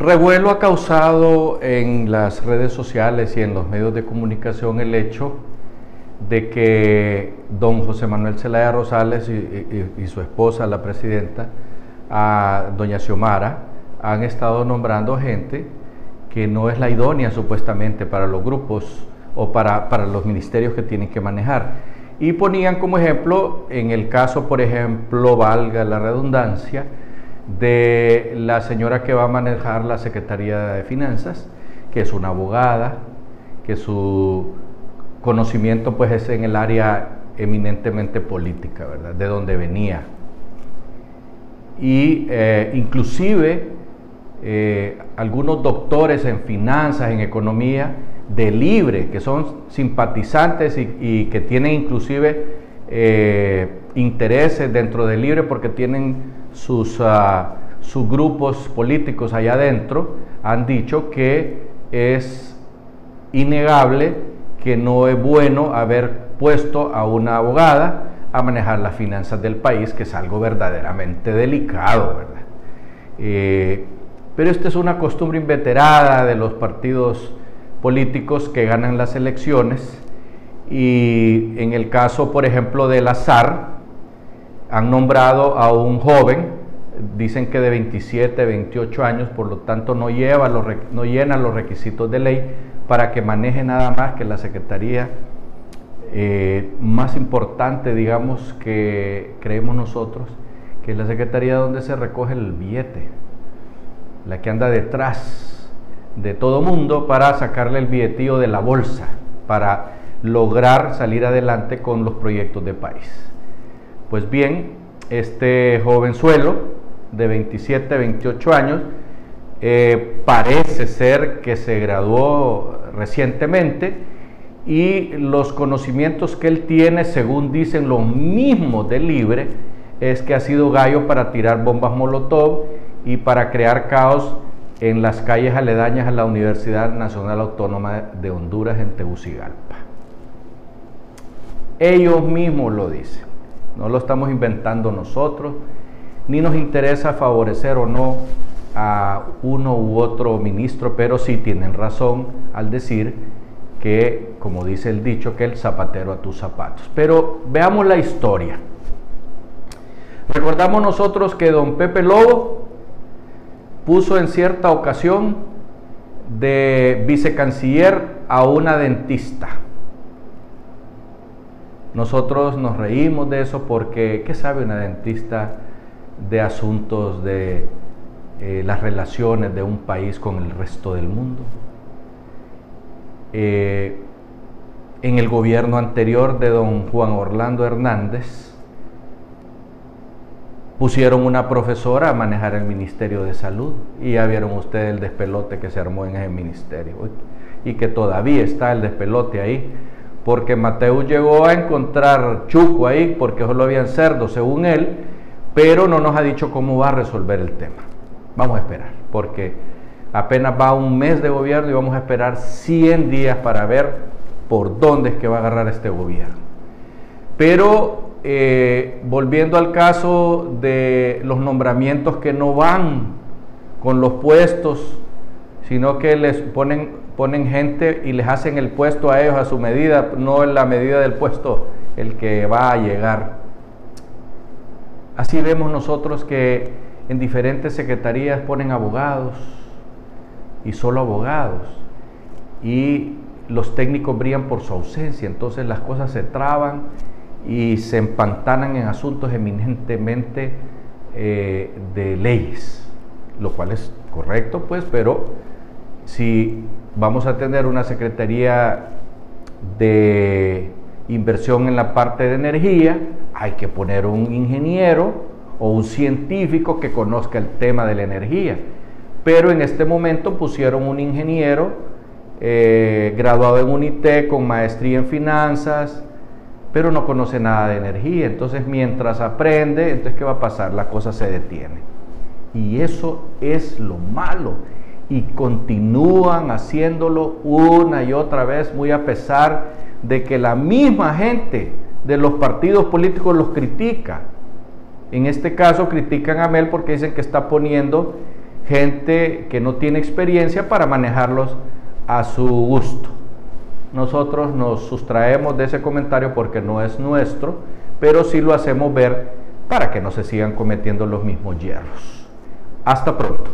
Revuelo ha causado en las redes sociales y en los medios de comunicación el hecho de que don José Manuel Zelaya Rosales y, su esposa, la presidenta, doña Xiomara, han estado nombrando gente que no es la idónea supuestamente para los grupos o para, para los ministerios que tienen que manejar. Y ponían como ejemplo, en el caso, por ejemplo, valga la redundancia, de la señora que va a manejar la Secretaría de Finanzas, que es una abogada, que su conocimiento pues es en el área eminentemente política, ¿verdad? De donde venía. Y eh, inclusive eh, algunos doctores en finanzas, en economía, de libre, que son simpatizantes y, que tienen inclusive eh, intereses dentro de libre porque tienen sus, ah, sus grupos políticos allá adentro, han dicho que es innegable que no es bueno haber puesto a una abogada a manejar las finanzas del país, que es algo verdaderamente delicado, ¿verdad? Eh, pero esta es una costumbre inveterada de los partidos políticos que ganan las elecciones y en el caso, por ejemplo, del azar, han nombrado a un joven, dicen que de 27, 28 años, por lo tanto no, lleva los, no llena los requisitos de ley para que maneje nada más que la Secretaría eh, más importante, digamos, que creemos nosotros, que es la Secretaría donde se recoge el billete, la que anda detrás de todo mundo para sacarle el billetío de la bolsa, para lograr salir adelante con los proyectos de país. Pues bien, este jovenzuelo de 27, 28 años, eh, parece ser que se graduó recientemente y los conocimientos que él tiene, según dicen los mismos de Libre, es que ha sido gallo para tirar bombas Molotov y para crear caos en las calles aledañas a la Universidad Nacional Autónoma de Honduras en Tegucigalpa. Ellos mismos lo dicen no lo estamos inventando nosotros, ni nos interesa favorecer o no a uno u otro ministro, pero sí tienen razón al decir que, como dice el dicho, que el zapatero a tus zapatos. Pero veamos la historia. Recordamos nosotros que don Pepe Lobo puso en cierta ocasión de vicecanciller a una dentista. Nosotros nos reímos de eso porque, ¿qué sabe una dentista de asuntos de eh, las relaciones de un país con el resto del mundo? Eh, en el gobierno anterior de don Juan Orlando Hernández, pusieron una profesora a manejar el Ministerio de Salud y ya vieron ustedes el despelote que se armó en ese ministerio y que todavía está el despelote ahí porque Mateo llegó a encontrar chuco ahí porque solo habían cerdos según él, pero no nos ha dicho cómo va a resolver el tema. Vamos a esperar, porque apenas va un mes de gobierno y vamos a esperar 100 días para ver por dónde es que va a agarrar este gobierno. Pero eh, volviendo al caso de los nombramientos que no van con los puestos, sino que les ponen ponen gente y les hacen el puesto a ellos a su medida, no en la medida del puesto el que va a llegar. Así vemos nosotros que en diferentes secretarías ponen abogados y solo abogados y los técnicos brillan por su ausencia, entonces las cosas se traban y se empantanan en asuntos eminentemente eh, de leyes, lo cual es correcto pues, pero si vamos a tener una Secretaría de Inversión en la parte de energía, hay que poner un ingeniero o un científico que conozca el tema de la energía. Pero en este momento pusieron un ingeniero eh, graduado en UNITE con maestría en finanzas, pero no conoce nada de energía. Entonces mientras aprende, entonces ¿qué va a pasar? La cosa se detiene. Y eso es lo malo y continúan haciéndolo una y otra vez, muy a pesar de que la misma gente de los partidos políticos los critica. En este caso critican a Mel porque dicen que está poniendo gente que no tiene experiencia para manejarlos a su gusto. Nosotros nos sustraemos de ese comentario porque no es nuestro, pero sí lo hacemos ver para que no se sigan cometiendo los mismos hierros. Hasta pronto.